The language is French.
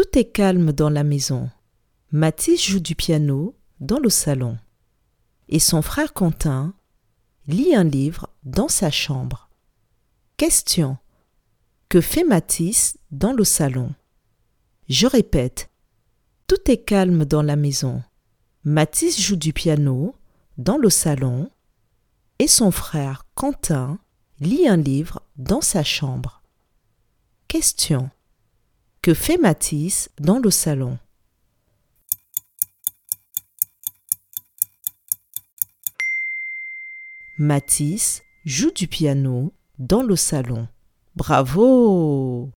Tout est calme dans la maison. Mathis joue du piano dans le salon. Et son frère Quentin lit un livre dans sa chambre. Question. Que fait Mathis dans le salon? Je répète. Tout est calme dans la maison. Mathis joue du piano dans le salon et son frère Quentin lit un livre dans sa chambre. Question. Que fait Mathis dans le salon Mathis joue du piano dans le salon. Bravo